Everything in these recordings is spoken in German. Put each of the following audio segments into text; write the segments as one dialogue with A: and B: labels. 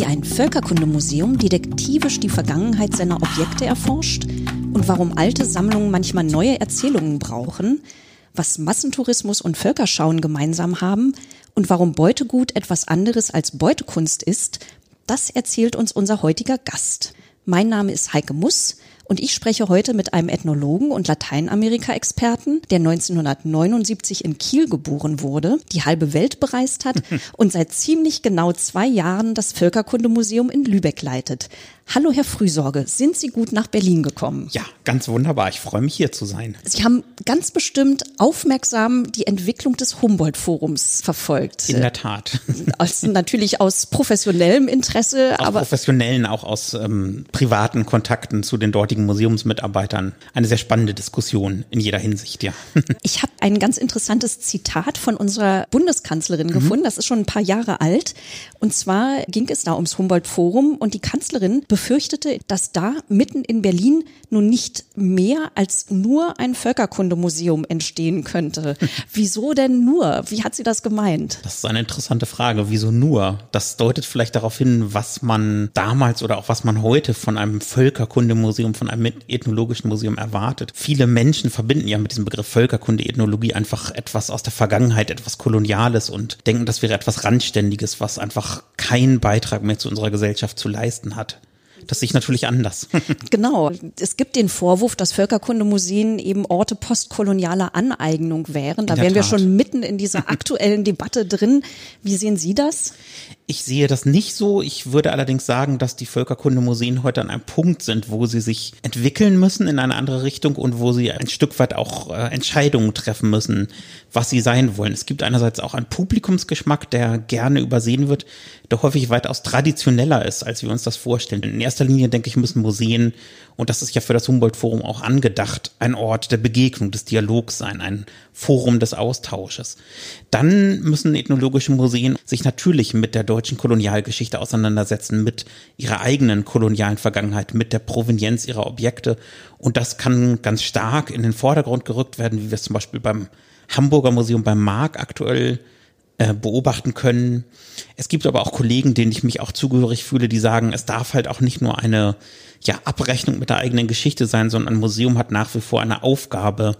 A: wie ein Völkerkundemuseum detektivisch die Vergangenheit seiner Objekte erforscht und warum alte Sammlungen manchmal neue Erzählungen brauchen, was Massentourismus und Völkerschauen gemeinsam haben und warum Beutegut etwas anderes als Beutekunst ist, das erzählt uns unser heutiger Gast. Mein Name ist Heike Muss und ich spreche heute mit einem Ethnologen und Lateinamerika-Experten, der 1979 in Kiel geboren wurde, die halbe Welt bereist hat und seit ziemlich genau zwei Jahren das Völkerkundemuseum in Lübeck leitet. Hallo, Herr Frühsorge, sind Sie gut nach Berlin gekommen?
B: Ja, ganz wunderbar. Ich freue mich hier zu sein.
A: Sie haben ganz bestimmt aufmerksam die Entwicklung des Humboldt-Forums verfolgt.
B: In der Tat.
A: Aus, natürlich aus professionellem Interesse,
B: aus
A: aber
B: professionellen, auch aus ähm, privaten Kontakten zu den dortigen Museumsmitarbeitern. Eine sehr spannende Diskussion in jeder Hinsicht, ja.
A: ich habe ein ganz interessantes Zitat von unserer Bundeskanzlerin mhm. gefunden. Das ist schon ein paar Jahre alt. Und zwar ging es da ums Humboldt-Forum und die Kanzlerin befürchtete, dass da mitten in Berlin nun nicht mehr als nur ein Völkerkundemuseum entstehen könnte. Wieso denn nur? Wie hat sie das gemeint?
B: Das ist eine interessante Frage. Wieso nur? Das deutet vielleicht darauf hin, was man damals oder auch was man heute von einem Völkerkundemuseum, von einem ethnologischen Museum erwartet. Viele Menschen verbinden ja mit diesem Begriff Völkerkunde, Ethnologie einfach etwas aus der Vergangenheit, etwas Koloniales und denken, das wäre etwas Randständiges, was einfach keinen Beitrag mehr zu unserer Gesellschaft zu leisten hat. Das sehe ich natürlich anders.
A: genau. Es gibt den Vorwurf, dass Völkerkundemuseen eben Orte postkolonialer Aneignung wären. Da wären wir schon mitten in dieser aktuellen Debatte drin. Wie sehen Sie das?
B: Ich sehe das nicht so. Ich würde allerdings sagen, dass die Völkerkundemuseen heute an einem Punkt sind, wo sie sich entwickeln müssen in eine andere Richtung und wo sie ein Stück weit auch äh, Entscheidungen treffen müssen, was sie sein wollen. Es gibt einerseits auch einen Publikumsgeschmack, der gerne übersehen wird, der häufig weitaus traditioneller ist, als wir uns das vorstellen. In erster Linie, denke ich, müssen Museen, und das ist ja für das Humboldt-Forum auch angedacht, ein Ort der Begegnung, des Dialogs sein, ein Forum des Austausches. Dann müssen ethnologische Museen sich natürlich mit der deutschen Kolonialgeschichte auseinandersetzen, mit ihrer eigenen kolonialen Vergangenheit, mit der Provenienz ihrer Objekte. Und das kann ganz stark in den Vordergrund gerückt werden, wie wir es zum Beispiel beim Hamburger Museum beim Mark aktuell äh, beobachten können. Es gibt aber auch Kollegen, denen ich mich auch zugehörig fühle, die sagen, es darf halt auch nicht nur eine ja, Abrechnung mit der eigenen Geschichte sein, sondern ein Museum hat nach wie vor eine Aufgabe,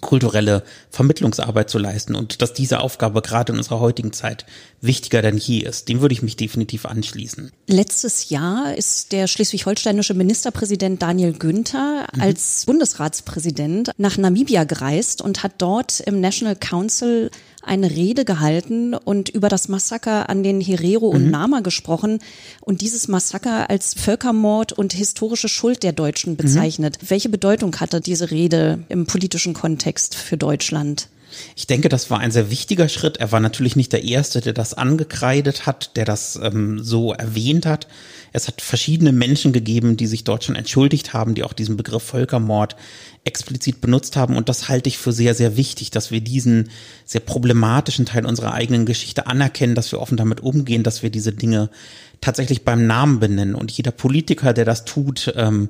B: kulturelle Vermittlungsarbeit zu leisten und dass diese Aufgabe gerade in unserer heutigen Zeit wichtiger denn je ist. Dem würde ich mich definitiv anschließen.
A: Letztes Jahr ist der schleswig-holsteinische Ministerpräsident Daniel Günther mhm. als Bundesratspräsident nach Namibia gereist und hat dort im National Council eine Rede gehalten und über das Massaker an den Herero und mhm. Nama gesprochen und dieses Massaker als Völkermord und historische Schuld der Deutschen mhm. bezeichnet. Mhm. Welche Bedeutung hatte diese Rede im politischen Kontext für Deutschland?
B: Ich denke, das war ein sehr wichtiger Schritt. Er war natürlich nicht der Erste, der das angekreidet hat, der das ähm, so erwähnt hat. Es hat verschiedene Menschen gegeben, die sich dort schon entschuldigt haben, die auch diesen Begriff Völkermord explizit benutzt haben. Und das halte ich für sehr, sehr wichtig, dass wir diesen sehr problematischen Teil unserer eigenen Geschichte anerkennen, dass wir offen damit umgehen, dass wir diese Dinge tatsächlich beim Namen benennen. Und jeder Politiker, der das tut, ähm,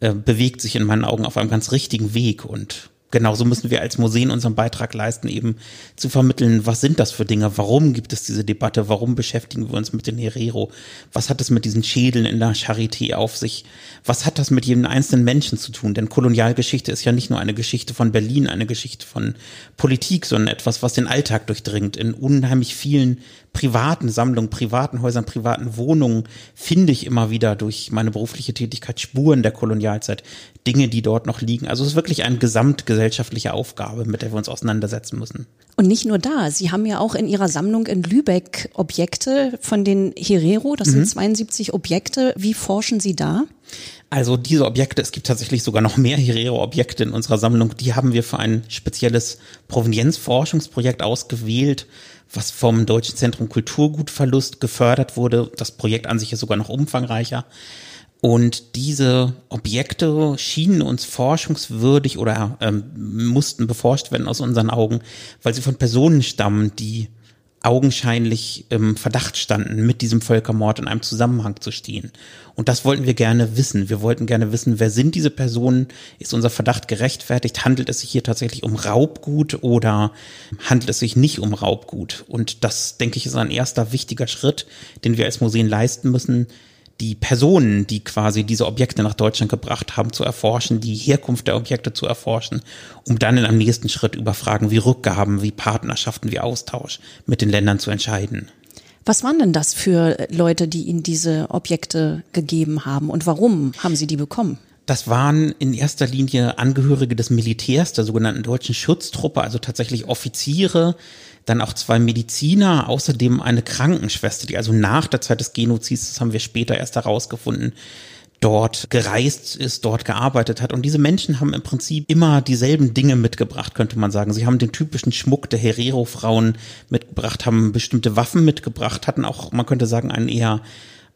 B: äh, bewegt sich in meinen Augen auf einem ganz richtigen Weg. Und genauso müssen wir als Museen unseren Beitrag leisten, eben zu vermitteln, was sind das für Dinge, warum gibt es diese Debatte, warum beschäftigen wir uns mit den Herero, was hat es mit diesen Schädeln in der Charité auf sich, was hat das mit jedem einzelnen Menschen zu tun, denn Kolonialgeschichte ist ja nicht nur eine Geschichte von Berlin, eine Geschichte von Politik, sondern etwas, was den Alltag durchdringt in unheimlich vielen privaten Sammlungen, privaten Häusern, privaten Wohnungen finde ich immer wieder durch meine berufliche Tätigkeit Spuren der Kolonialzeit, Dinge, die dort noch liegen. Also es ist wirklich eine gesamtgesellschaftliche Aufgabe, mit der wir uns auseinandersetzen müssen.
A: Und nicht nur da, Sie haben ja auch in Ihrer Sammlung in Lübeck Objekte von den Herero, das mhm. sind 72 Objekte. Wie forschen Sie da?
B: Also diese Objekte, es gibt tatsächlich sogar noch mehr Herero-Objekte in unserer Sammlung, die haben wir für ein spezielles Provenienzforschungsprojekt ausgewählt was vom Deutschen Zentrum Kulturgutverlust gefördert wurde. Das Projekt an sich ist sogar noch umfangreicher. Und diese Objekte schienen uns forschungswürdig oder ähm, mussten beforscht werden aus unseren Augen, weil sie von Personen stammen, die augenscheinlich im Verdacht standen, mit diesem Völkermord in einem Zusammenhang zu stehen. Und das wollten wir gerne wissen. Wir wollten gerne wissen, wer sind diese Personen? Ist unser Verdacht gerechtfertigt? Handelt es sich hier tatsächlich um Raubgut oder handelt es sich nicht um Raubgut? Und das, denke ich, ist ein erster wichtiger Schritt, den wir als Museen leisten müssen, die Personen, die quasi diese Objekte nach Deutschland gebracht haben, zu erforschen, die Herkunft der Objekte zu erforschen, um dann in einem nächsten Schritt über Fragen wie Rückgaben, wie Partnerschaften, wie Austausch mit den Ländern zu entscheiden.
A: Was waren denn das für Leute, die Ihnen diese Objekte gegeben haben und warum haben Sie die bekommen?
B: Das waren in erster Linie Angehörige des Militärs, der sogenannten deutschen Schutztruppe, also tatsächlich Offiziere, dann auch zwei Mediziner, außerdem eine Krankenschwester, die also nach der Zeit des Genozids, das haben wir später erst herausgefunden, dort gereist ist, dort gearbeitet hat. Und diese Menschen haben im Prinzip immer dieselben Dinge mitgebracht, könnte man sagen. Sie haben den typischen Schmuck der Herero-Frauen mitgebracht, haben bestimmte Waffen mitgebracht, hatten auch, man könnte sagen, ein eher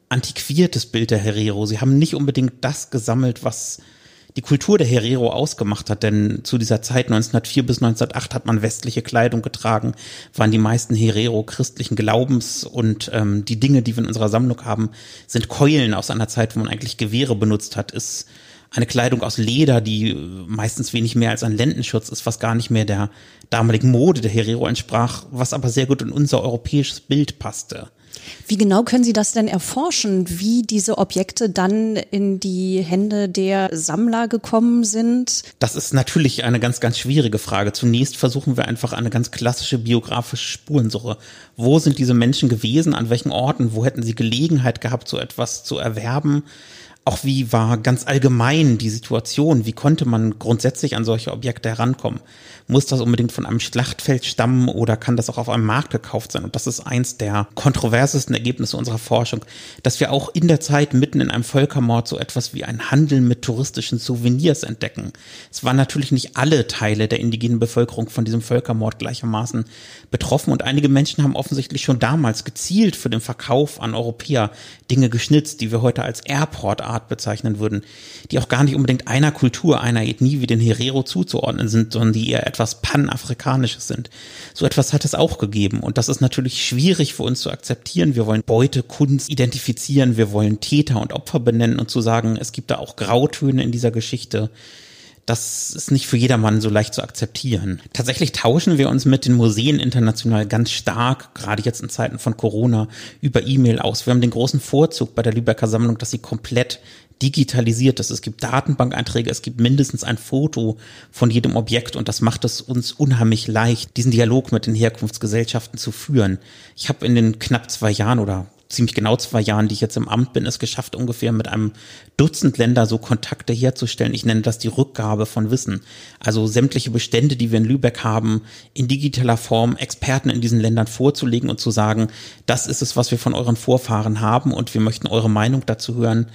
B: antiquiertes Bild der Herero. Sie haben nicht unbedingt das gesammelt, was die Kultur der Herero ausgemacht hat, denn zu dieser Zeit 1904 bis 1908 hat man westliche Kleidung getragen, waren die meisten Herero christlichen Glaubens und ähm, die Dinge, die wir in unserer Sammlung haben, sind Keulen aus einer Zeit, wo man eigentlich Gewehre benutzt hat, ist eine Kleidung aus Leder, die meistens wenig mehr als ein Lendenschutz ist, was gar nicht mehr der damaligen Mode der Herero entsprach, was aber sehr gut in unser europäisches Bild passte.
A: Wie genau können Sie das denn erforschen, wie diese Objekte dann in die Hände der Sammler gekommen sind?
B: Das ist natürlich eine ganz, ganz schwierige Frage. Zunächst versuchen wir einfach eine ganz klassische biografische Spurensuche. Wo sind diese Menschen gewesen? An welchen Orten? Wo hätten sie Gelegenheit gehabt, so etwas zu erwerben? auch wie war ganz allgemein die Situation? Wie konnte man grundsätzlich an solche Objekte herankommen? Muss das unbedingt von einem Schlachtfeld stammen oder kann das auch auf einem Markt gekauft sein? Und das ist eins der kontroversesten Ergebnisse unserer Forschung, dass wir auch in der Zeit mitten in einem Völkermord so etwas wie ein Handel mit touristischen Souvenirs entdecken. Es waren natürlich nicht alle Teile der indigenen Bevölkerung von diesem Völkermord gleichermaßen betroffen und einige Menschen haben offensichtlich schon damals gezielt für den Verkauf an Europäer Dinge geschnitzt, die wir heute als Airport-Art bezeichnen würden, die auch gar nicht unbedingt einer Kultur, einer Ethnie wie den Herero zuzuordnen sind, sondern die eher etwas Panafrikanisches sind. So etwas hat es auch gegeben und das ist natürlich schwierig für uns zu akzeptieren. Wir wollen Beute, Kunst identifizieren, wir wollen Täter und Opfer benennen und zu sagen, es gibt da auch Grautöne in dieser Geschichte das ist nicht für jedermann so leicht zu akzeptieren. Tatsächlich tauschen wir uns mit den Museen international ganz stark, gerade jetzt in Zeiten von Corona, über E-Mail aus. Wir haben den großen Vorzug bei der Lübecker Sammlung, dass sie komplett digitalisiert ist. Es gibt Datenbankeinträge, es gibt mindestens ein Foto von jedem Objekt und das macht es uns unheimlich leicht, diesen Dialog mit den Herkunftsgesellschaften zu führen. Ich habe in den knapp zwei Jahren oder ziemlich genau zwei Jahren, die ich jetzt im Amt bin, es geschafft, ungefähr mit einem Dutzend Länder so Kontakte herzustellen. Ich nenne das die Rückgabe von Wissen. Also sämtliche Bestände, die wir in Lübeck haben, in digitaler Form Experten in diesen Ländern vorzulegen und zu sagen, das ist es, was wir von euren Vorfahren haben und wir möchten eure Meinung dazu hören.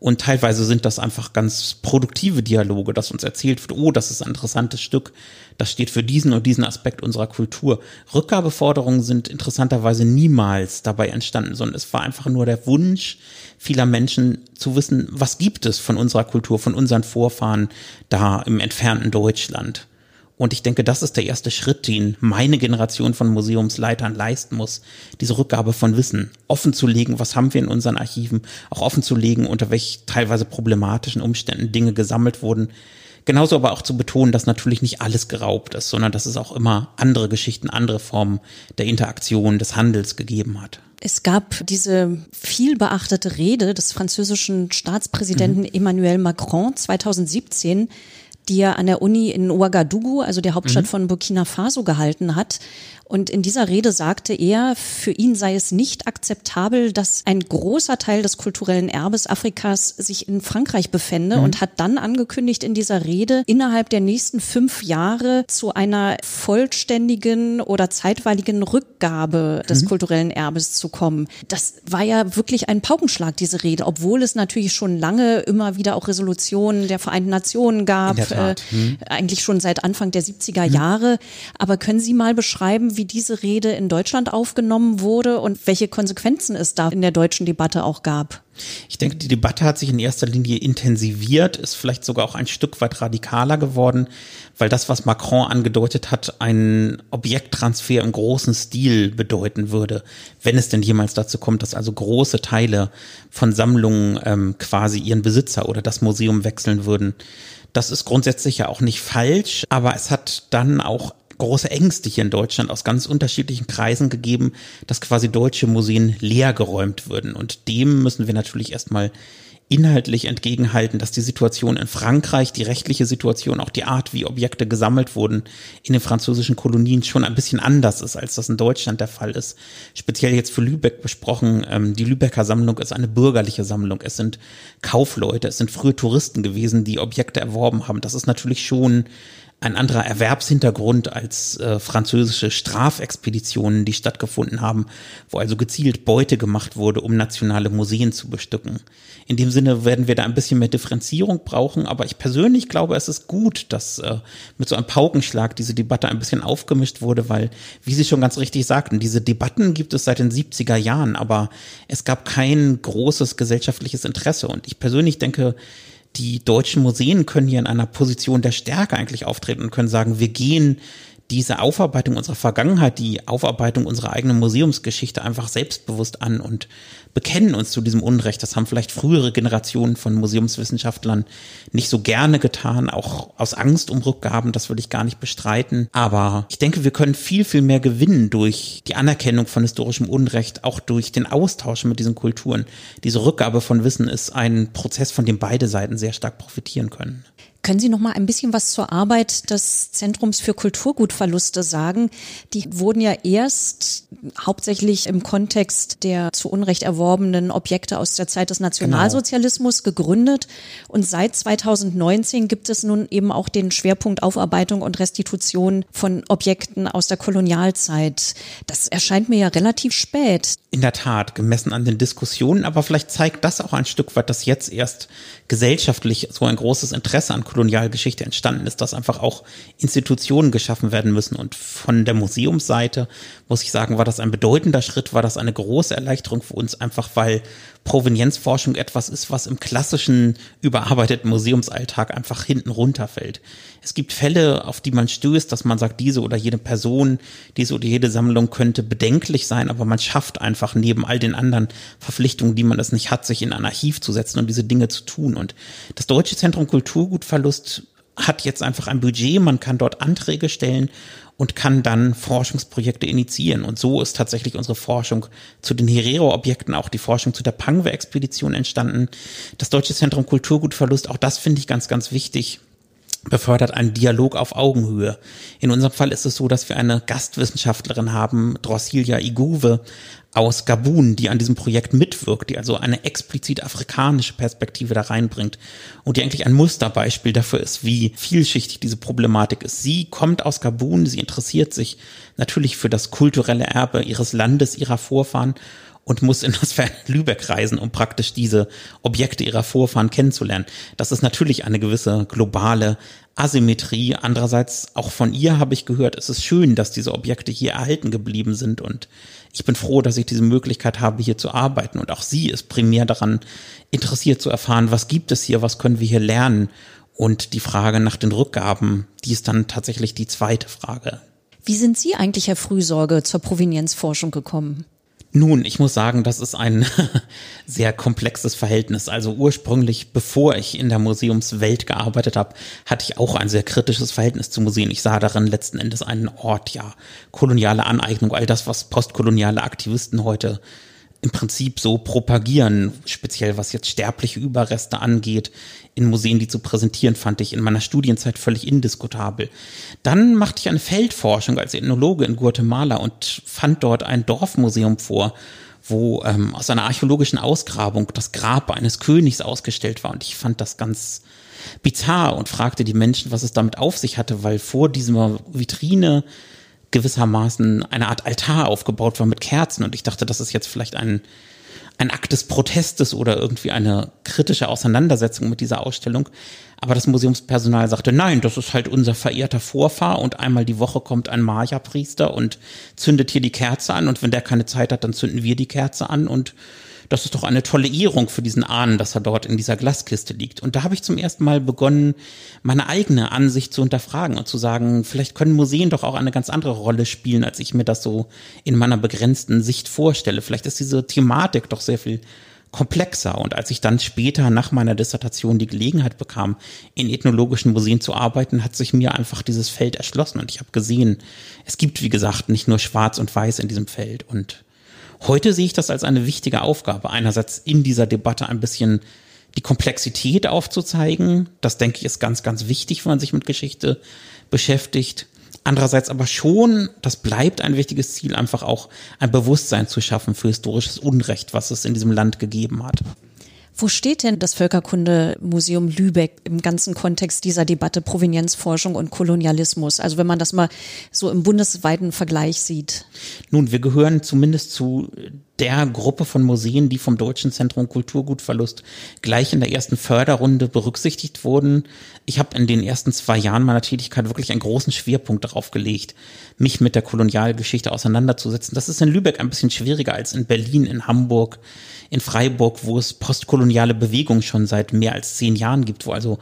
B: Und teilweise sind das einfach ganz produktive Dialoge, dass uns erzählt wird, oh, das ist ein interessantes Stück, das steht für diesen und diesen Aspekt unserer Kultur. Rückgabeforderungen sind interessanterweise niemals dabei entstanden, sondern es war einfach nur der Wunsch vieler Menschen zu wissen, was gibt es von unserer Kultur, von unseren Vorfahren da im entfernten Deutschland. Und ich denke, das ist der erste Schritt, den meine Generation von Museumsleitern leisten muss. Diese Rückgabe von Wissen offen zu legen, was haben wir in unseren Archiven, auch offen zu legen, unter welch teilweise problematischen Umständen Dinge gesammelt wurden. Genauso aber auch zu betonen, dass natürlich nicht alles geraubt ist, sondern dass es auch immer andere Geschichten, andere Formen der Interaktion, des Handels gegeben hat.
A: Es gab diese viel beachtete Rede des französischen Staatspräsidenten mhm. Emmanuel Macron 2017, die er an der Uni in Ouagadougou, also der Hauptstadt mhm. von Burkina Faso, gehalten hat. Und in dieser Rede sagte er, für ihn sei es nicht akzeptabel, dass ein großer Teil des kulturellen Erbes Afrikas sich in Frankreich befände mhm. und hat dann angekündigt in dieser Rede, innerhalb der nächsten fünf Jahre zu einer vollständigen oder zeitweiligen Rückgabe des mhm. kulturellen Erbes zu kommen. Das war ja wirklich ein Paukenschlag, diese Rede, obwohl es natürlich schon lange immer wieder auch Resolutionen der Vereinten Nationen gab, äh, mhm. eigentlich schon seit Anfang der 70er mhm. Jahre. Aber können Sie mal beschreiben, wie diese Rede in Deutschland aufgenommen wurde und welche Konsequenzen es da in der deutschen Debatte auch gab.
B: Ich denke, die Debatte hat sich in erster Linie intensiviert, ist vielleicht sogar auch ein Stück weit radikaler geworden, weil das, was Macron angedeutet hat, einen Objekttransfer im großen Stil bedeuten würde, wenn es denn jemals dazu kommt, dass also große Teile von Sammlungen ähm, quasi ihren Besitzer oder das Museum wechseln würden. Das ist grundsätzlich ja auch nicht falsch, aber es hat dann auch große Ängste hier in Deutschland aus ganz unterschiedlichen Kreisen gegeben, dass quasi deutsche Museen leer geräumt würden. Und dem müssen wir natürlich erstmal inhaltlich entgegenhalten, dass die Situation in Frankreich, die rechtliche Situation, auch die Art, wie Objekte gesammelt wurden in den französischen Kolonien schon ein bisschen anders ist, als das in Deutschland der Fall ist. Speziell jetzt für Lübeck besprochen, ähm, die Lübecker Sammlung ist eine bürgerliche Sammlung. Es sind Kaufleute, es sind frühe Touristen gewesen, die Objekte erworben haben. Das ist natürlich schon ein anderer Erwerbshintergrund als äh, französische Strafexpeditionen, die stattgefunden haben, wo also gezielt Beute gemacht wurde, um nationale Museen zu bestücken. In dem Sinne werden wir da ein bisschen mehr Differenzierung brauchen, aber ich persönlich glaube, es ist gut, dass äh, mit so einem Paukenschlag diese Debatte ein bisschen aufgemischt wurde, weil, wie Sie schon ganz richtig sagten, diese Debatten gibt es seit den 70er Jahren, aber es gab kein großes gesellschaftliches Interesse und ich persönlich denke, die deutschen Museen können hier in einer Position der Stärke eigentlich auftreten und können sagen, wir gehen diese Aufarbeitung unserer Vergangenheit, die Aufarbeitung unserer eigenen Museumsgeschichte einfach selbstbewusst an und bekennen uns zu diesem Unrecht. Das haben vielleicht frühere Generationen von Museumswissenschaftlern nicht so gerne getan, auch aus Angst um Rückgaben, das würde ich gar nicht bestreiten. Aber ich denke, wir können viel, viel mehr gewinnen durch die Anerkennung von historischem Unrecht, auch durch den Austausch mit diesen Kulturen. Diese Rückgabe von Wissen ist ein Prozess, von dem beide Seiten sehr stark profitieren können.
A: Können Sie noch mal ein bisschen was zur Arbeit des Zentrums für Kulturgutverluste sagen? Die wurden ja erst hauptsächlich im Kontext der zu Unrecht erworbenen Objekte aus der Zeit des Nationalsozialismus genau. gegründet und seit 2019 gibt es nun eben auch den Schwerpunkt Aufarbeitung und Restitution von Objekten aus der Kolonialzeit. Das erscheint mir ja relativ spät.
B: In der Tat, gemessen an den Diskussionen, aber vielleicht zeigt das auch ein Stück weit, dass jetzt erst gesellschaftlich so ein großes Interesse an Kolonialgeschichte entstanden ist, dass einfach auch Institutionen geschaffen werden müssen. Und von der Museumsseite muss ich sagen, war das ein bedeutender Schritt, war das eine große Erleichterung für uns, einfach weil Provenienzforschung etwas ist, was im klassischen überarbeiteten Museumsalltag einfach hinten runterfällt. Es gibt Fälle, auf die man stößt, dass man sagt, diese oder jede Person, diese oder jede Sammlung könnte bedenklich sein, aber man schafft einfach neben all den anderen Verpflichtungen, die man es nicht hat, sich in ein Archiv zu setzen und diese Dinge zu tun. Und das Deutsche Zentrum Kulturgutverlust hat jetzt einfach ein Budget, man kann dort Anträge stellen und kann dann Forschungsprojekte initiieren. Und so ist tatsächlich unsere Forschung zu den Herero-Objekten, auch die Forschung zu der Pangwe-Expedition entstanden. Das Deutsche Zentrum Kulturgutverlust, auch das finde ich ganz, ganz wichtig befördert einen Dialog auf Augenhöhe. In unserem Fall ist es so, dass wir eine Gastwissenschaftlerin haben, Drosilia Iguve aus Gabun, die an diesem Projekt mitwirkt, die also eine explizit afrikanische Perspektive da reinbringt und die eigentlich ein Musterbeispiel dafür ist, wie vielschichtig diese Problematik ist. Sie kommt aus Gabun, sie interessiert sich natürlich für das kulturelle Erbe ihres Landes, ihrer Vorfahren und muss in das ferne Lübeck reisen, um praktisch diese Objekte ihrer Vorfahren kennenzulernen. Das ist natürlich eine gewisse globale Asymmetrie. Andererseits, auch von ihr habe ich gehört, es ist schön, dass diese Objekte hier erhalten geblieben sind und ich bin froh, dass ich diese Möglichkeit habe, hier zu arbeiten und auch sie ist primär daran interessiert zu erfahren, was gibt es hier, was können wir hier lernen und die Frage nach den Rückgaben, die ist dann tatsächlich die zweite Frage.
A: Wie sind Sie eigentlich, Herr Frühsorge, zur Provenienzforschung gekommen?
B: Nun, ich muss sagen, das ist ein sehr komplexes Verhältnis. Also ursprünglich, bevor ich in der Museumswelt gearbeitet habe, hatte ich auch ein sehr kritisches Verhältnis zu Museen. Ich sah darin letzten Endes einen Ort, ja, koloniale Aneignung, all das, was postkoloniale Aktivisten heute im Prinzip so propagieren, speziell was jetzt sterbliche Überreste angeht, in Museen die zu präsentieren, fand ich in meiner Studienzeit völlig indiskutabel. Dann machte ich eine Feldforschung als Ethnologe in Guatemala und fand dort ein Dorfmuseum vor, wo ähm, aus einer archäologischen Ausgrabung das Grab eines Königs ausgestellt war. Und ich fand das ganz bizarr und fragte die Menschen, was es damit auf sich hatte, weil vor dieser Vitrine gewissermaßen eine Art Altar aufgebaut war mit Kerzen und ich dachte, das ist jetzt vielleicht ein, ein Akt des Protestes oder irgendwie eine kritische Auseinandersetzung mit dieser Ausstellung. Aber das Museumspersonal sagte, nein, das ist halt unser verehrter Vorfahr und einmal die Woche kommt ein Maya-Priester und zündet hier die Kerze an und wenn der keine Zeit hat, dann zünden wir die Kerze an und das ist doch eine tolle Ehrung für diesen Ahnen, dass er dort in dieser Glaskiste liegt. Und da habe ich zum ersten Mal begonnen, meine eigene Ansicht zu hinterfragen und zu sagen, vielleicht können Museen doch auch eine ganz andere Rolle spielen, als ich mir das so in meiner begrenzten Sicht vorstelle. Vielleicht ist diese Thematik doch sehr viel komplexer. Und als ich dann später nach meiner Dissertation die Gelegenheit bekam, in ethnologischen Museen zu arbeiten, hat sich mir einfach dieses Feld erschlossen. Und ich habe gesehen, es gibt, wie gesagt, nicht nur Schwarz und Weiß in diesem Feld. Und heute sehe ich das als eine wichtige Aufgabe. Einerseits in dieser Debatte ein bisschen die Komplexität aufzuzeigen. Das denke ich ist ganz, ganz wichtig, wenn man sich mit Geschichte beschäftigt. Andererseits aber schon, das bleibt ein wichtiges Ziel, einfach auch ein Bewusstsein zu schaffen für historisches Unrecht, was es in diesem Land gegeben hat.
A: Wo steht denn das Völkerkundemuseum Lübeck im ganzen Kontext dieser Debatte Provenienzforschung und Kolonialismus? Also wenn man das mal so im bundesweiten Vergleich sieht.
B: Nun, wir gehören zumindest zu der Gruppe von Museen, die vom Deutschen Zentrum Kulturgutverlust gleich in der ersten Förderrunde berücksichtigt wurden. Ich habe in den ersten zwei Jahren meiner Tätigkeit wirklich einen großen Schwerpunkt darauf gelegt, mich mit der Kolonialgeschichte auseinanderzusetzen. Das ist in Lübeck ein bisschen schwieriger als in Berlin, in Hamburg, in Freiburg, wo es postkoloniale Bewegungen schon seit mehr als zehn Jahren gibt, wo also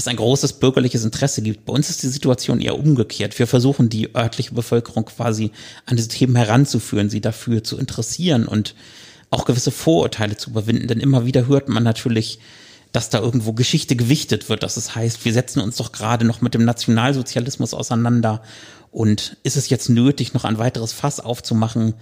B: es ein großes bürgerliches Interesse gibt. Bei uns ist die Situation eher umgekehrt. Wir versuchen die örtliche Bevölkerung quasi an diese Themen heranzuführen, sie dafür zu interessieren und auch gewisse Vorurteile zu überwinden. Denn immer wieder hört man natürlich, dass da irgendwo Geschichte gewichtet wird, dass es heißt, wir setzen uns doch gerade noch mit dem Nationalsozialismus auseinander und ist es jetzt nötig, noch ein weiteres Fass aufzumachen?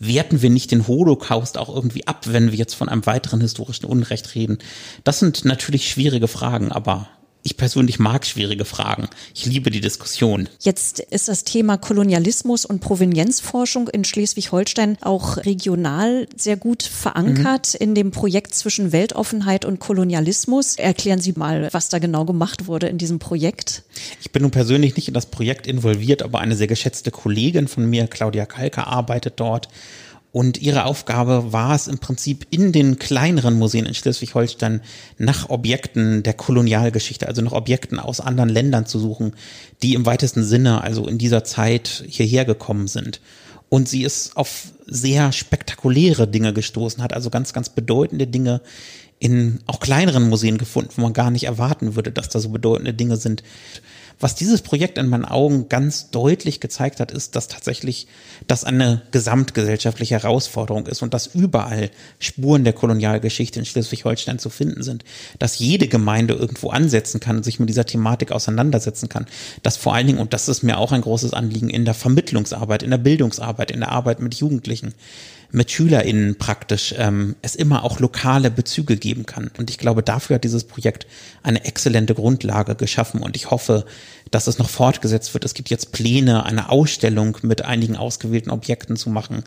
B: Werten wir nicht den Holocaust auch irgendwie ab, wenn wir jetzt von einem weiteren historischen Unrecht reden? Das sind natürlich schwierige Fragen, aber ich persönlich mag schwierige Fragen. Ich liebe die Diskussion.
A: Jetzt ist das Thema Kolonialismus und Provenienzforschung in Schleswig-Holstein auch regional sehr gut verankert mhm. in dem Projekt zwischen Weltoffenheit und Kolonialismus. Erklären Sie mal, was da genau gemacht wurde in diesem Projekt.
B: Ich bin nun persönlich nicht in das Projekt involviert, aber eine sehr geschätzte Kollegin von mir, Claudia Kalker, arbeitet dort und ihre Aufgabe war es im Prinzip in den kleineren Museen in Schleswig-Holstein nach Objekten der Kolonialgeschichte, also nach Objekten aus anderen Ländern zu suchen, die im weitesten Sinne, also in dieser Zeit hierher gekommen sind. Und sie ist auf sehr spektakuläre Dinge gestoßen, hat also ganz, ganz bedeutende Dinge in auch kleineren Museen gefunden, wo man gar nicht erwarten würde, dass da so bedeutende Dinge sind. Was dieses Projekt in meinen Augen ganz deutlich gezeigt hat, ist, dass tatsächlich das eine gesamtgesellschaftliche Herausforderung ist und dass überall Spuren der Kolonialgeschichte in Schleswig-Holstein zu finden sind, dass jede Gemeinde irgendwo ansetzen kann und sich mit dieser Thematik auseinandersetzen kann, dass vor allen Dingen, und das ist mir auch ein großes Anliegen, in der Vermittlungsarbeit, in der Bildungsarbeit, in der Arbeit mit Jugendlichen, mit SchülerInnen praktisch ähm, es immer auch lokale Bezüge geben kann. Und ich glaube, dafür hat dieses Projekt eine exzellente Grundlage geschaffen. Und ich hoffe, dass es noch fortgesetzt wird. Es gibt jetzt Pläne, eine Ausstellung mit einigen ausgewählten Objekten zu machen.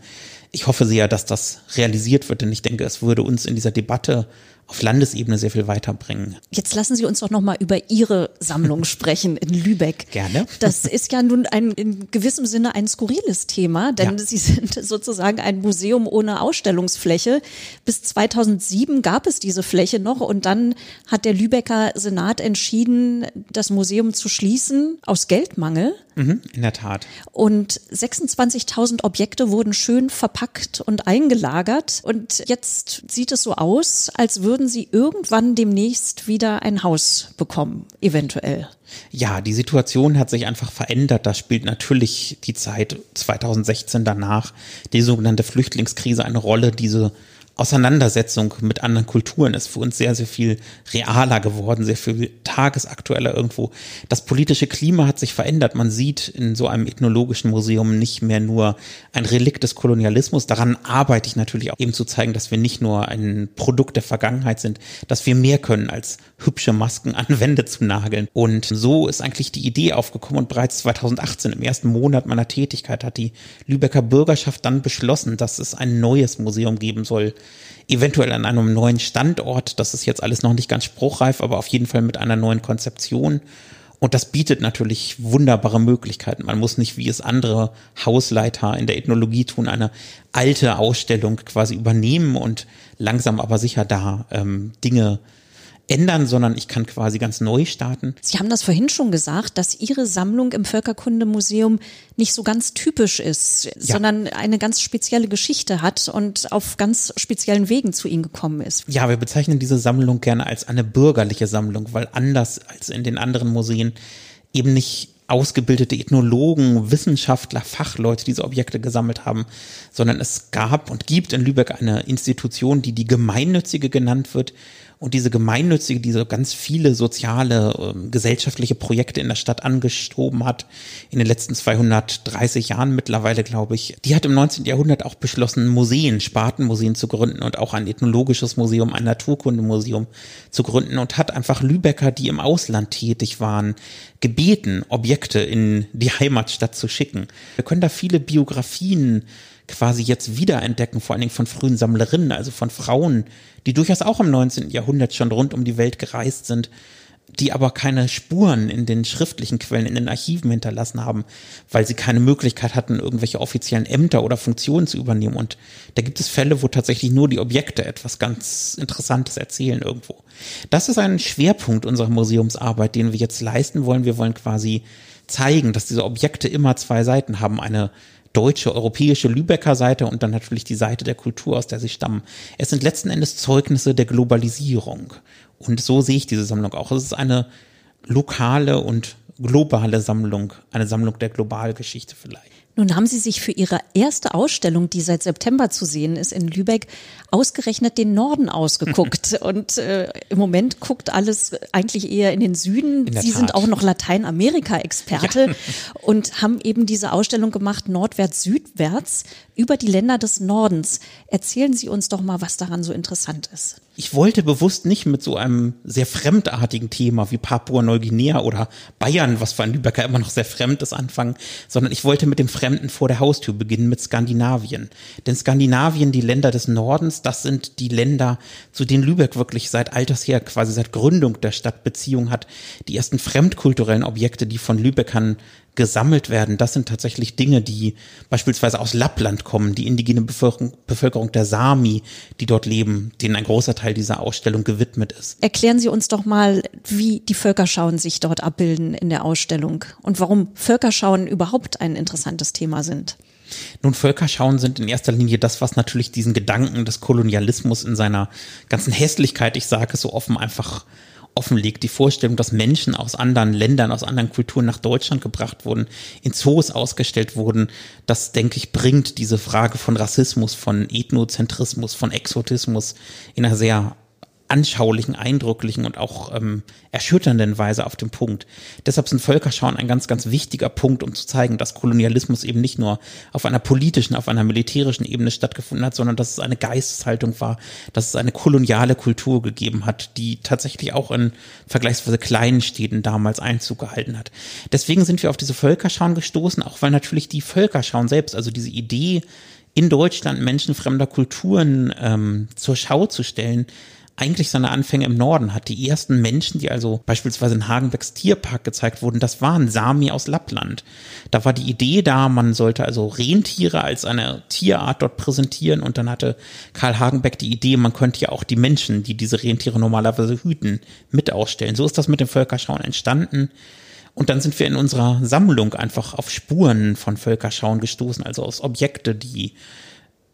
B: Ich hoffe sehr, dass das realisiert wird, denn ich denke, es würde uns in dieser Debatte auf Landesebene sehr viel weiterbringen.
A: Jetzt lassen Sie uns doch noch mal über Ihre Sammlung sprechen in Lübeck.
B: Gerne.
A: Das ist ja nun ein in gewissem Sinne ein skurriles Thema, denn ja. Sie sind sozusagen ein Museum ohne Ausstellungsfläche. Bis 2007 gab es diese Fläche noch und dann hat der Lübecker Senat entschieden, das Museum zu schließen aus Geldmangel.
B: Mhm, in der Tat.
A: Und 26.000 Objekte wurden schön verpackt und eingelagert. Und jetzt sieht es so aus, als würden sie irgendwann demnächst wieder ein Haus bekommen, eventuell.
B: Ja, die Situation hat sich einfach verändert. Da spielt natürlich die Zeit 2016 danach, die sogenannte Flüchtlingskrise eine Rolle. Diese Auseinandersetzung mit anderen Kulturen ist für uns sehr, sehr viel realer geworden, sehr viel tagesaktueller irgendwo. Das politische Klima hat sich verändert. Man sieht in so einem ethnologischen Museum nicht mehr nur ein Relikt des Kolonialismus. Daran arbeite ich natürlich auch eben zu zeigen, dass wir nicht nur ein Produkt der Vergangenheit sind, dass wir mehr können als hübsche Masken an Wände zu nageln. Und so ist eigentlich die Idee aufgekommen und bereits 2018 im ersten Monat meiner Tätigkeit hat die Lübecker Bürgerschaft dann beschlossen, dass es ein neues Museum geben soll, eventuell an einem neuen Standort. Das ist jetzt alles noch nicht ganz spruchreif, aber auf jeden Fall mit einer neuen Konzeption. Und das bietet natürlich wunderbare Möglichkeiten. Man muss nicht, wie es andere Hausleiter in der Ethnologie tun, eine alte Ausstellung quasi übernehmen und langsam aber sicher da ähm, Dinge ändern, sondern ich kann quasi ganz neu starten.
A: Sie haben das vorhin schon gesagt, dass Ihre Sammlung im Völkerkundemuseum nicht so ganz typisch ist, ja. sondern eine ganz spezielle Geschichte hat und auf ganz speziellen Wegen zu Ihnen gekommen ist.
B: Ja, wir bezeichnen diese Sammlung gerne als eine bürgerliche Sammlung, weil anders als in den anderen Museen eben nicht ausgebildete Ethnologen, Wissenschaftler, Fachleute diese Objekte gesammelt haben, sondern es gab und gibt in Lübeck eine Institution, die die gemeinnützige genannt wird, und diese gemeinnützige, die so ganz viele soziale, äh, gesellschaftliche Projekte in der Stadt angestoben hat, in den letzten 230 Jahren mittlerweile, glaube ich, die hat im 19. Jahrhundert auch beschlossen, Museen, Spartenmuseen zu gründen und auch ein ethnologisches Museum, ein Naturkundemuseum zu gründen und hat einfach Lübecker, die im Ausland tätig waren, gebeten, Objekte in die Heimatstadt zu schicken. Wir können da viele Biografien quasi jetzt wiederentdecken, vor allen Dingen von frühen Sammlerinnen, also von Frauen, die durchaus auch im 19. Jahrhundert schon rund um die Welt gereist sind, die aber keine Spuren in den schriftlichen Quellen, in den Archiven hinterlassen haben, weil sie keine Möglichkeit hatten, irgendwelche offiziellen Ämter oder Funktionen zu übernehmen. Und da gibt es Fälle, wo tatsächlich nur die Objekte etwas ganz Interessantes erzählen irgendwo. Das ist ein Schwerpunkt unserer Museumsarbeit, den wir jetzt leisten wollen. Wir wollen quasi zeigen, dass diese Objekte immer zwei Seiten haben. Eine deutsche, europäische Lübecker Seite und dann natürlich die Seite der Kultur, aus der sie stammen. Es sind letzten Endes Zeugnisse der Globalisierung. Und so sehe ich diese Sammlung auch. Es ist eine lokale und globale Sammlung, eine Sammlung der Globalgeschichte vielleicht.
A: Nun haben Sie sich für Ihre erste Ausstellung, die seit September zu sehen ist in Lübeck, ausgerechnet den Norden ausgeguckt. Und äh, im Moment guckt alles eigentlich eher in den Süden. In Sie Tat. sind auch noch Lateinamerika-Experte ja. und haben eben diese Ausstellung gemacht, nordwärts-südwärts, über die Länder des Nordens. Erzählen Sie uns doch mal, was daran so interessant ist
B: ich wollte bewusst nicht mit so einem sehr fremdartigen Thema wie Papua-Neuguinea oder Bayern, was für ein Lübecker immer noch sehr fremd ist, anfangen, sondern ich wollte mit dem Fremden vor der Haustür beginnen, mit Skandinavien. Denn Skandinavien, die Länder des Nordens, das sind die Länder, zu denen Lübeck wirklich seit alters her, quasi seit Gründung der Stadt Beziehung hat. Die ersten fremdkulturellen Objekte, die von Lübeckern gesammelt werden, das sind tatsächlich Dinge, die beispielsweise aus Lappland kommen, die indigene Bevölkerung, Bevölkerung der Sami, die dort leben, denen ein großer Teil dieser Ausstellung gewidmet ist.
A: Erklären Sie uns doch mal, wie die Völkerschauen sich dort abbilden in der Ausstellung und warum Völkerschauen überhaupt ein interessantes Thema sind.
B: Nun, Völkerschauen sind in erster Linie das, was natürlich diesen Gedanken des Kolonialismus in seiner ganzen Hässlichkeit, ich sage es so offen, einfach offenlegt. Die Vorstellung, dass Menschen aus anderen Ländern, aus anderen Kulturen nach Deutschland gebracht wurden, in Zoos ausgestellt wurden, das, denke ich, bringt diese Frage von Rassismus, von Ethnozentrismus, von Exotismus in einer sehr anschaulichen, eindrücklichen und auch ähm, erschütternden Weise auf den Punkt. Deshalb sind Völkerschauen ein ganz, ganz wichtiger Punkt, um zu zeigen, dass Kolonialismus eben nicht nur auf einer politischen, auf einer militärischen Ebene stattgefunden hat, sondern dass es eine Geisteshaltung war, dass es eine koloniale Kultur gegeben hat, die tatsächlich auch in vergleichsweise kleinen Städten damals Einzug gehalten hat. Deswegen sind wir auf diese Völkerschauen gestoßen, auch weil natürlich die Völkerschauen selbst, also diese Idee, in Deutschland Menschen fremder Kulturen ähm, zur Schau zu stellen, eigentlich seine Anfänge im Norden hat. Die ersten Menschen, die also beispielsweise in Hagenbecks Tierpark gezeigt wurden, das waren Sami aus Lappland. Da war die Idee da, man sollte also Rentiere als eine Tierart dort präsentieren und dann hatte Karl Hagenbeck die Idee, man könnte ja auch die Menschen, die diese Rentiere normalerweise hüten, mit ausstellen. So ist das mit dem Völkerschauen entstanden. Und dann sind wir in unserer Sammlung einfach auf Spuren von Völkerschauen gestoßen, also aus Objekte, die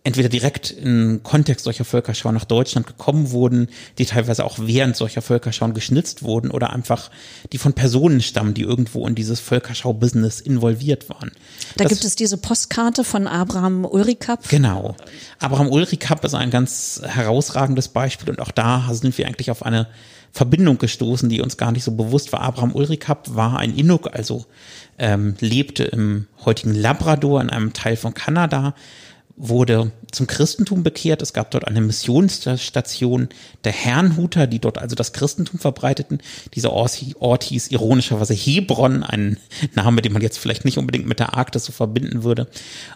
B: entweder direkt im Kontext solcher Völkerschauen nach Deutschland gekommen wurden, die teilweise auch während solcher Völkerschauen geschnitzt wurden oder einfach die von Personen stammen, die irgendwo in dieses Völkerschau-Business involviert waren.
A: Da das, gibt es diese Postkarte von Abraham Ulrikap.
B: Genau. Abraham Ulrikap ist ein ganz herausragendes Beispiel und auch da sind wir eigentlich auf eine Verbindung gestoßen, die uns gar nicht so bewusst war. Abraham Ulrikap war ein Inuk, also ähm, lebte im heutigen Labrador in einem Teil von Kanada, wurde zum Christentum bekehrt. Es gab dort eine Missionsstation der Herrnhuter, die dort also das Christentum verbreiteten. Dieser Ort hieß ironischerweise Hebron, ein Name, den man jetzt vielleicht nicht unbedingt mit der Arktis so verbinden würde.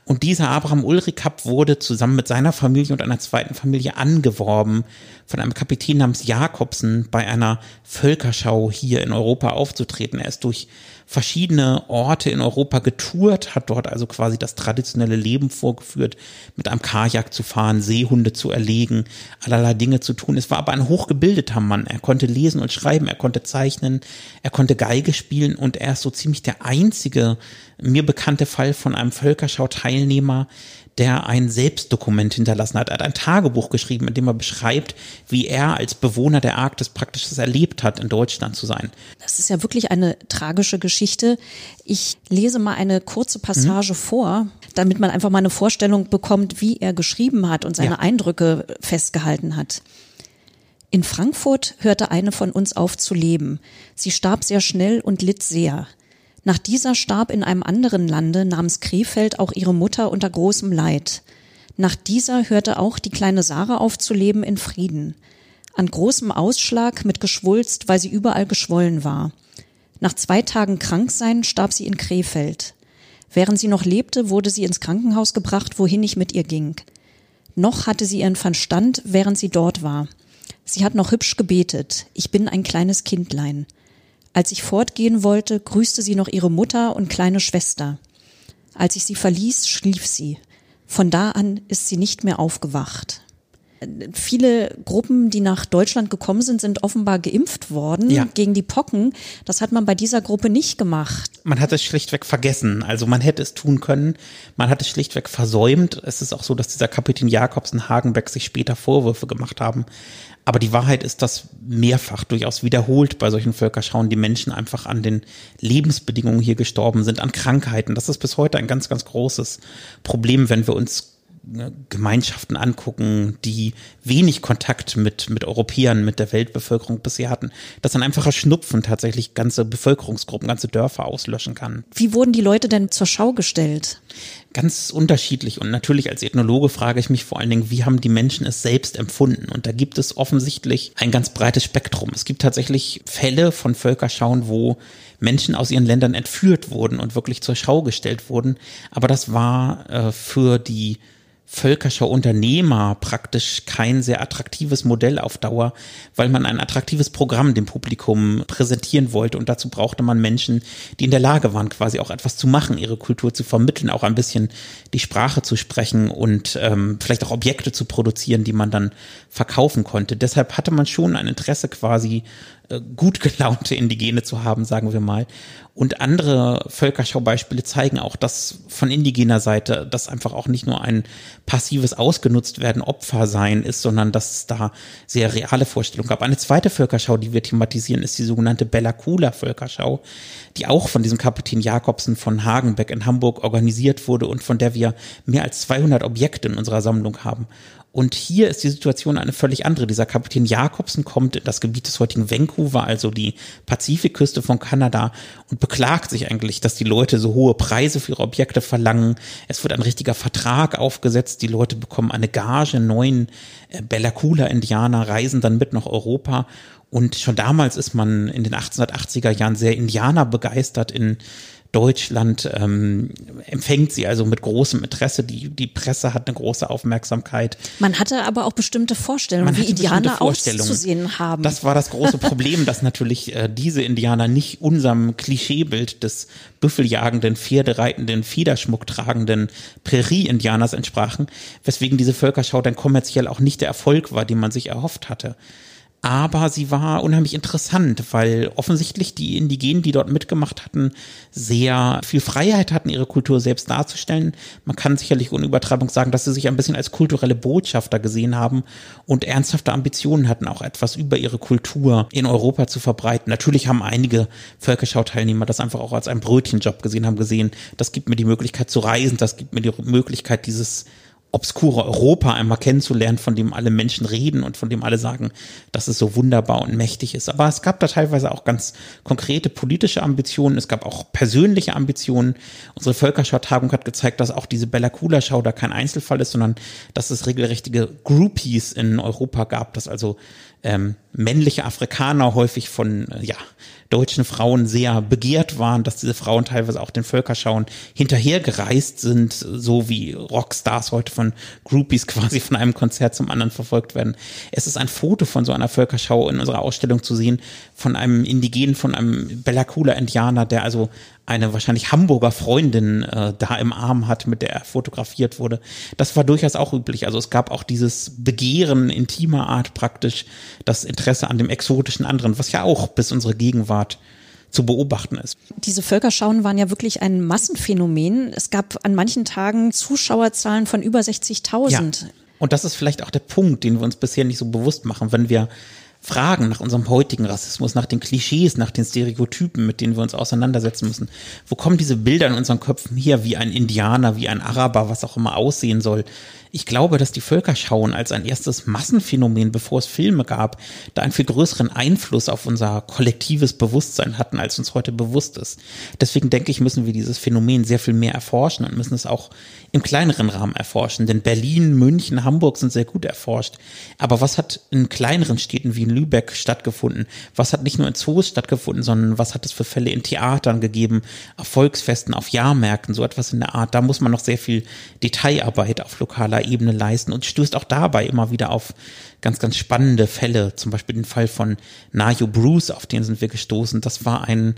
B: Und dieser Abraham Ulrikap wurde zusammen mit seiner Familie und einer zweiten Familie angeworben von einem Kapitän namens Jakobsen bei einer Völkerschau hier in Europa aufzutreten. Er ist durch verschiedene Orte in Europa getourt, hat dort also quasi das traditionelle Leben vorgeführt, mit einem Kajak zu fahren, Seehunde zu erlegen, allerlei Dinge zu tun. Es war aber ein hochgebildeter Mann. Er konnte lesen und schreiben, er konnte zeichnen, er konnte Geige spielen und er ist so ziemlich der einzige mir bekannte Fall von einem Völkerschau-Teilnehmer, der ein Selbstdokument hinterlassen hat. Er hat ein Tagebuch geschrieben, in dem er beschreibt, wie er als Bewohner der Arktis praktisch das erlebt hat, in Deutschland zu sein.
A: Das ist ja wirklich eine tragische Geschichte. Ich lese mal eine kurze Passage mhm. vor, damit man einfach mal eine Vorstellung bekommt, wie er geschrieben hat und seine ja. Eindrücke festgehalten hat. In Frankfurt hörte eine von uns auf zu leben. Sie starb sehr schnell und litt sehr. Nach dieser starb in einem anderen Lande namens Krefeld auch ihre Mutter unter großem Leid. Nach dieser hörte auch die kleine Sarah auf zu leben in Frieden. An großem Ausschlag mit Geschwulst, weil sie überall geschwollen war. Nach zwei Tagen Kranksein starb sie in Krefeld. Während sie noch lebte, wurde sie ins Krankenhaus gebracht, wohin ich mit ihr ging. Noch hatte sie ihren Verstand, während sie dort war. Sie hat noch hübsch gebetet. Ich bin ein kleines Kindlein. Als ich fortgehen wollte, grüßte sie noch ihre Mutter und kleine Schwester. Als ich sie verließ, schlief sie. Von da an ist sie nicht mehr aufgewacht. Viele Gruppen, die nach Deutschland gekommen sind, sind offenbar geimpft worden ja. gegen die Pocken. Das hat man bei dieser Gruppe nicht gemacht.
B: Man hat es schlichtweg vergessen. Also man hätte es tun können. Man hat es schlichtweg versäumt. Es ist auch so, dass dieser Kapitän Jakobs und Hagenbeck sich später Vorwürfe gemacht haben. Aber die Wahrheit ist, dass mehrfach durchaus wiederholt bei solchen Völkerschauen die Menschen einfach an den Lebensbedingungen hier gestorben sind, an Krankheiten. Das ist bis heute ein ganz, ganz großes Problem, wenn wir uns Ne, Gemeinschaften angucken, die wenig Kontakt mit, mit Europäern, mit der Weltbevölkerung bisher hatten, dass ein einfacher Schnupfen tatsächlich ganze Bevölkerungsgruppen, ganze Dörfer auslöschen kann.
A: Wie wurden die Leute denn zur Schau gestellt?
B: Ganz unterschiedlich. Und natürlich als Ethnologe frage ich mich vor allen Dingen, wie haben die Menschen es selbst empfunden? Und da gibt es offensichtlich ein ganz breites Spektrum. Es gibt tatsächlich Fälle von Völkerschauen, wo Menschen aus ihren Ländern entführt wurden und wirklich zur Schau gestellt wurden. Aber das war äh, für die Völkerscher Unternehmer praktisch kein sehr attraktives Modell auf Dauer, weil man ein attraktives Programm dem Publikum präsentieren wollte und dazu brauchte man Menschen, die in der Lage waren, quasi auch etwas zu machen, ihre Kultur zu vermitteln, auch ein bisschen die Sprache zu sprechen und ähm, vielleicht auch Objekte zu produzieren, die man dann verkaufen konnte. Deshalb hatte man schon ein Interesse quasi gut gelaunte Indigene zu haben, sagen wir mal. Und andere Völkerschaubeispiele zeigen auch, dass von indigener Seite das einfach auch nicht nur ein passives Ausgenutzt werden, Opfer sein ist, sondern dass es da sehr reale Vorstellungen gab. Eine zweite Völkerschau, die wir thematisieren, ist die sogenannte Bella Coola Völkerschau, die auch von diesem Kapitän Jakobsen von Hagenbeck in Hamburg organisiert wurde und von der wir mehr als 200 Objekte in unserer Sammlung haben. Und hier ist die Situation eine völlig andere. Dieser Kapitän Jakobsen kommt in das Gebiet des heutigen Vancouver, also die Pazifikküste von Kanada, und beklagt sich eigentlich, dass die Leute so hohe Preise für ihre Objekte verlangen. Es wird ein richtiger Vertrag aufgesetzt. Die Leute bekommen eine Gage. Neun äh, Bella Coola Indianer reisen dann mit nach Europa. Und schon damals ist man in den 1880er Jahren sehr Indianer begeistert in Deutschland ähm, empfängt sie also mit großem Interesse. Die, die Presse hat eine große Aufmerksamkeit.
A: Man hatte aber auch bestimmte Vorstellungen, wie Indianer auszusehen haben.
B: Das war das große Problem, dass natürlich äh, diese Indianer nicht unserem Klischeebild des büffeljagenden, pferdereitenden, Federschmuck tragenden Prärie-Indianers entsprachen, weswegen diese Völkerschau dann kommerziell auch nicht der Erfolg war, den man sich erhofft hatte aber sie war unheimlich interessant, weil offensichtlich die Indigenen, die dort mitgemacht hatten, sehr viel Freiheit hatten, ihre Kultur selbst darzustellen. Man kann sicherlich ohne Übertreibung sagen, dass sie sich ein bisschen als kulturelle Botschafter gesehen haben und ernsthafte Ambitionen hatten, auch etwas über ihre Kultur in Europa zu verbreiten. Natürlich haben einige Völkerschau-Teilnehmer das einfach auch als einen Brötchenjob gesehen, haben gesehen, das gibt mir die Möglichkeit zu reisen, das gibt mir die Möglichkeit, dieses obskure Europa einmal kennenzulernen, von dem alle Menschen reden und von dem alle sagen, dass es so wunderbar und mächtig ist. Aber es gab da teilweise auch ganz konkrete politische Ambitionen. Es gab auch persönliche Ambitionen. Unsere Völkerschau-Tagung hat gezeigt, dass auch diese Bella Coola-Schau da kein Einzelfall ist, sondern dass es regelrechte Groupies in Europa gab, dass also ähm, männliche Afrikaner häufig von, äh, ja, deutschen Frauen sehr begehrt waren, dass diese Frauen teilweise auch den Völkerschauen hinterhergereist sind, so wie Rockstars heute von Groupies quasi von einem Konzert zum anderen verfolgt werden. Es ist ein Foto von so einer Völkerschau in unserer Ausstellung zu sehen, von einem Indigenen, von einem Bellacoola-Indianer, der also eine wahrscheinlich Hamburger Freundin äh, da im Arm hat, mit der er fotografiert wurde. Das war durchaus auch üblich. Also es gab auch dieses Begehren intimer Art praktisch, das Interesse an dem exotischen anderen, was ja auch bis unsere Gegenwart zu beobachten ist.
A: Diese Völkerschauen waren ja wirklich ein Massenphänomen. Es gab an manchen Tagen Zuschauerzahlen von über 60.000. Ja.
B: Und das ist vielleicht auch der Punkt, den wir uns bisher nicht so bewusst machen, wenn wir fragen nach unserem heutigen Rassismus, nach den Klischees, nach den Stereotypen, mit denen wir uns auseinandersetzen müssen. Wo kommen diese Bilder in unseren Köpfen her, wie ein Indianer, wie ein Araber, was auch immer aussehen soll? Ich glaube, dass die Völkerschauen als ein erstes Massenphänomen, bevor es Filme gab, da einen viel größeren Einfluss auf unser kollektives Bewusstsein hatten, als uns heute bewusst ist. Deswegen denke ich, müssen wir dieses Phänomen sehr viel mehr erforschen und müssen es auch im kleineren Rahmen erforschen. Denn Berlin, München, Hamburg sind sehr gut erforscht. Aber was hat in kleineren Städten wie in Lübeck stattgefunden? Was hat nicht nur in Zoos stattgefunden, sondern was hat es für Fälle in Theatern gegeben, auf Volksfesten, auf Jahrmärkten, so etwas in der Art? Da muss man noch sehr viel Detailarbeit auf lokaler Ebene leisten und stößt auch dabei immer wieder auf ganz, ganz spannende Fälle. Zum Beispiel den Fall von Nayo Bruce, auf den sind wir gestoßen. Das war ein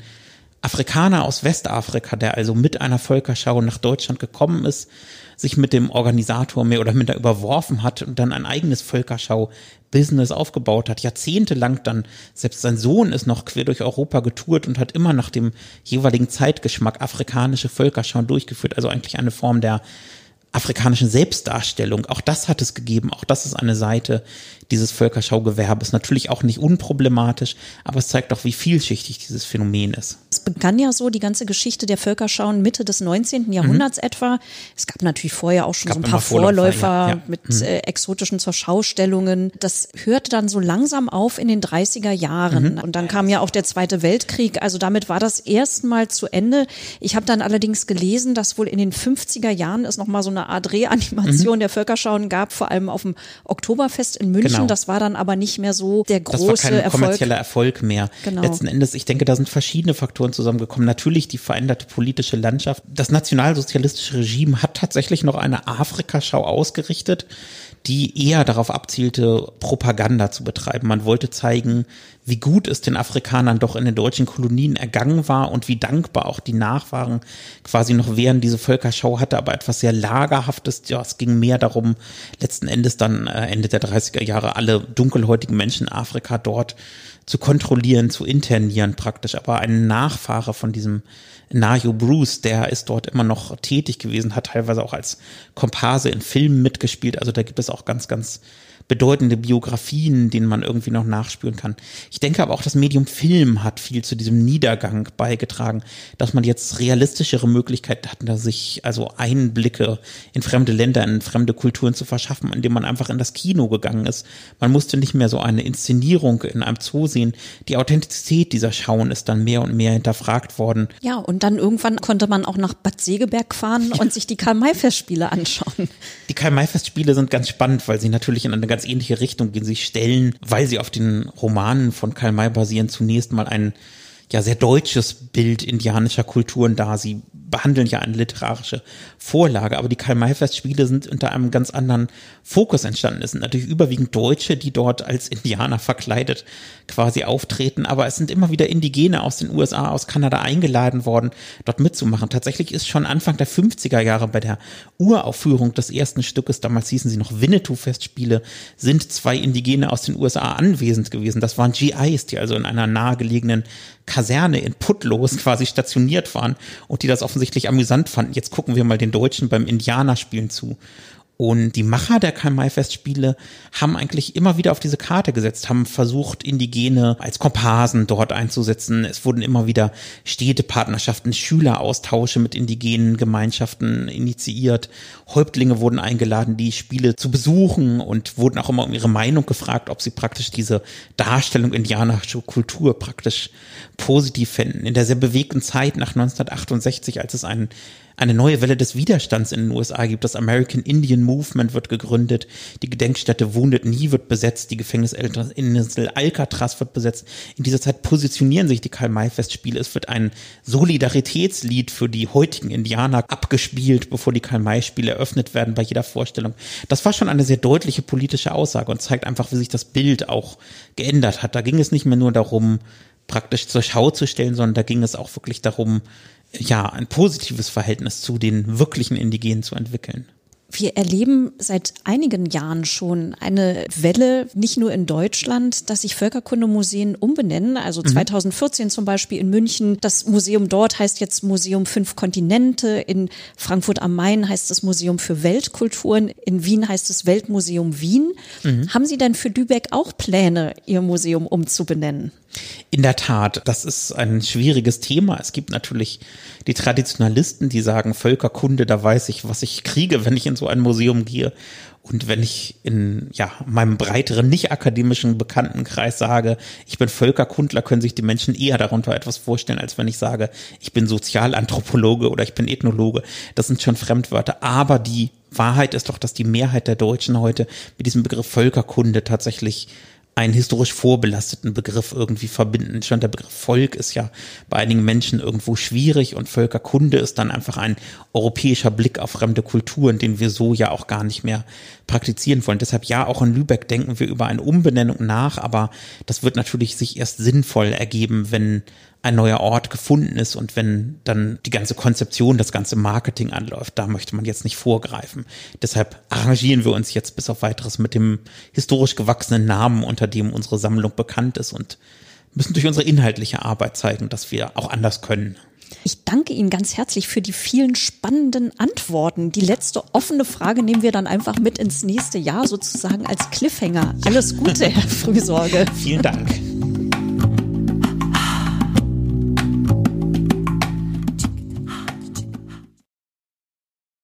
B: Afrikaner aus Westafrika, der also mit einer Völkerschau nach Deutschland gekommen ist, sich mit dem Organisator mehr oder minder überworfen hat und dann ein eigenes Völkerschau-Business aufgebaut hat, jahrzehntelang dann, selbst sein Sohn ist noch quer durch Europa getourt und hat immer nach dem jeweiligen Zeitgeschmack afrikanische Völkerschauen durchgeführt, also eigentlich eine Form der afrikanischen Selbstdarstellung. Auch das hat es gegeben. Auch das ist eine Seite dieses Völkerschaugewerbes. Natürlich auch nicht unproblematisch, aber es zeigt auch, wie vielschichtig dieses Phänomen ist.
A: Es begann ja so die ganze Geschichte der Völkerschauen Mitte des 19. Jahrhunderts mhm. etwa. Es gab natürlich vorher auch schon so ein paar Vorläufer, Vorläufer ja. mit mhm. äh, exotischen Zurschaustellungen. Das hörte dann so langsam auf in den 30er Jahren. Mhm. Und dann kam ja auch der Zweite Weltkrieg. Also damit war das erstmal zu Ende. Ich habe dann allerdings gelesen, dass wohl in den 50er Jahren es nochmal so eine Art Reanimation mhm. der Völkerschauen gab, vor allem auf dem Oktoberfest in München. Genau. Das war dann aber nicht mehr so der große das war kein
B: Erfolg. kommerzieller Erfolg mehr. Genau. Letzten Endes, ich denke, da sind verschiedene Faktoren zusammengekommen. Natürlich die veränderte politische Landschaft. Das nationalsozialistische Regime hat tatsächlich noch eine Afrikaschau ausgerichtet die eher darauf abzielte, Propaganda zu betreiben. Man wollte zeigen, wie gut es den Afrikanern doch in den deutschen Kolonien ergangen war und wie dankbar auch die Nachfahren quasi noch wären. Diese Völkerschau hatte aber etwas sehr Lagerhaftes. Ja, es ging mehr darum, letzten Endes dann äh, Ende der 30er Jahre alle dunkelhäutigen Menschen in Afrika dort zu kontrollieren, zu internieren praktisch. Aber ein Nachfahre von diesem Nayo Bruce, der ist dort immer noch tätig gewesen, hat teilweise auch als Komparse in Filmen mitgespielt. Also da gibt es auch ganz, ganz bedeutende Biografien, denen man irgendwie noch nachspüren kann. Ich denke aber auch, das Medium Film hat viel zu diesem Niedergang beigetragen, dass man jetzt realistischere Möglichkeiten hat, sich also Einblicke in fremde Länder, in fremde Kulturen zu verschaffen, indem man einfach in das Kino gegangen ist. Man musste nicht mehr so eine Inszenierung in einem Zoo sehen. Die Authentizität dieser Schauen ist dann mehr und mehr hinterfragt worden.
A: Ja, und dann irgendwann konnte man auch nach Bad Segeberg fahren und sich die Karl-May-Festspiele anschauen.
B: Die Karl-May-Festspiele sind ganz spannend, weil sie natürlich in eine ganz ähnliche Richtung gehen. Sie stellen, weil sie auf den Romanen von Karl May basieren, zunächst mal ein ja sehr deutsches Bild indianischer Kulturen dar. Sie behandeln ja eine literarische Vorlage, aber die Karl-May-Festspiele sind unter einem ganz anderen Fokus entstanden. Es sind natürlich überwiegend Deutsche, die dort als Indianer verkleidet quasi auftreten, aber es sind immer wieder Indigene aus den USA, aus Kanada eingeladen worden, dort mitzumachen. Tatsächlich ist schon Anfang der 50er Jahre bei der Uraufführung des ersten Stückes, damals hießen sie noch Winnetou-Festspiele, sind zwei Indigene aus den USA anwesend gewesen. Das waren GIs, die also in einer nahegelegenen Kaserne in Putlos quasi stationiert waren und die das offensichtlich amüsant fanden. Jetzt gucken wir mal den Deutschen beim Indianerspielen zu. Und die Macher der Karl-May-Festspiele haben eigentlich immer wieder auf diese Karte gesetzt, haben versucht, Indigene als Komparsen dort einzusetzen. Es wurden immer wieder Städtepartnerschaften, Schüleraustausche mit indigenen Gemeinschaften initiiert. Häuptlinge wurden eingeladen, die Spiele zu besuchen und wurden auch immer um ihre Meinung gefragt, ob sie praktisch diese Darstellung indianischer Kultur praktisch positiv fänden. In der sehr bewegten Zeit nach 1968, als es einen eine neue Welle des Widerstands in den USA gibt. Das American Indian Movement wird gegründet, die Gedenkstätte Wounded Knee wird besetzt, die Gefängnisinsel Alcatraz wird besetzt. In dieser Zeit positionieren sich die Karl-May-Festspiele. Es wird ein Solidaritätslied für die heutigen Indianer abgespielt, bevor die Karl-May-Spiele eröffnet werden bei jeder Vorstellung. Das war schon eine sehr deutliche politische Aussage und zeigt einfach, wie sich das Bild auch geändert hat. Da ging es nicht mehr nur darum, praktisch zur Schau zu stellen, sondern da ging es auch wirklich darum, ja, ein positives Verhältnis zu den wirklichen Indigenen zu entwickeln.
A: Wir erleben seit einigen Jahren schon eine Welle, nicht nur in Deutschland, dass sich Völkerkundemuseen umbenennen. Also 2014 mhm. zum Beispiel in München. Das Museum dort heißt jetzt Museum Fünf Kontinente. In Frankfurt am Main heißt es Museum für Weltkulturen. In Wien heißt es Weltmuseum Wien. Mhm. Haben Sie denn für Lübeck auch Pläne, Ihr Museum umzubenennen?
B: In der Tat, das ist ein schwieriges Thema. Es gibt natürlich die Traditionalisten, die sagen, Völkerkunde, da weiß ich, was ich kriege, wenn ich in so ein Museum gehe. Und wenn ich in ja, meinem breiteren, nicht akademischen Bekanntenkreis sage, ich bin Völkerkundler, können sich die Menschen eher darunter etwas vorstellen, als wenn ich sage, ich bin Sozialanthropologe oder ich bin Ethnologe. Das sind schon Fremdwörter. Aber die Wahrheit ist doch, dass die Mehrheit der Deutschen heute mit diesem Begriff Völkerkunde tatsächlich einen historisch vorbelasteten Begriff irgendwie verbinden. Schon der Begriff Volk ist ja bei einigen Menschen irgendwo schwierig und Völkerkunde ist dann einfach ein europäischer Blick auf fremde Kulturen, den wir so ja auch gar nicht mehr praktizieren wollen. Deshalb ja, auch in Lübeck denken wir über eine Umbenennung nach, aber das wird natürlich sich erst sinnvoll ergeben, wenn ein neuer Ort gefunden ist und wenn dann die ganze Konzeption, das ganze Marketing anläuft, da möchte man jetzt nicht vorgreifen. Deshalb arrangieren wir uns jetzt bis auf weiteres mit dem historisch gewachsenen Namen, unter dem unsere Sammlung bekannt ist und müssen durch unsere inhaltliche Arbeit zeigen, dass wir auch anders können.
A: Ich danke Ihnen ganz herzlich für die vielen spannenden Antworten. Die letzte offene Frage nehmen wir dann einfach mit ins nächste Jahr sozusagen als Cliffhanger. Alles Gute, Herr Frühsorge.
B: Vielen Dank.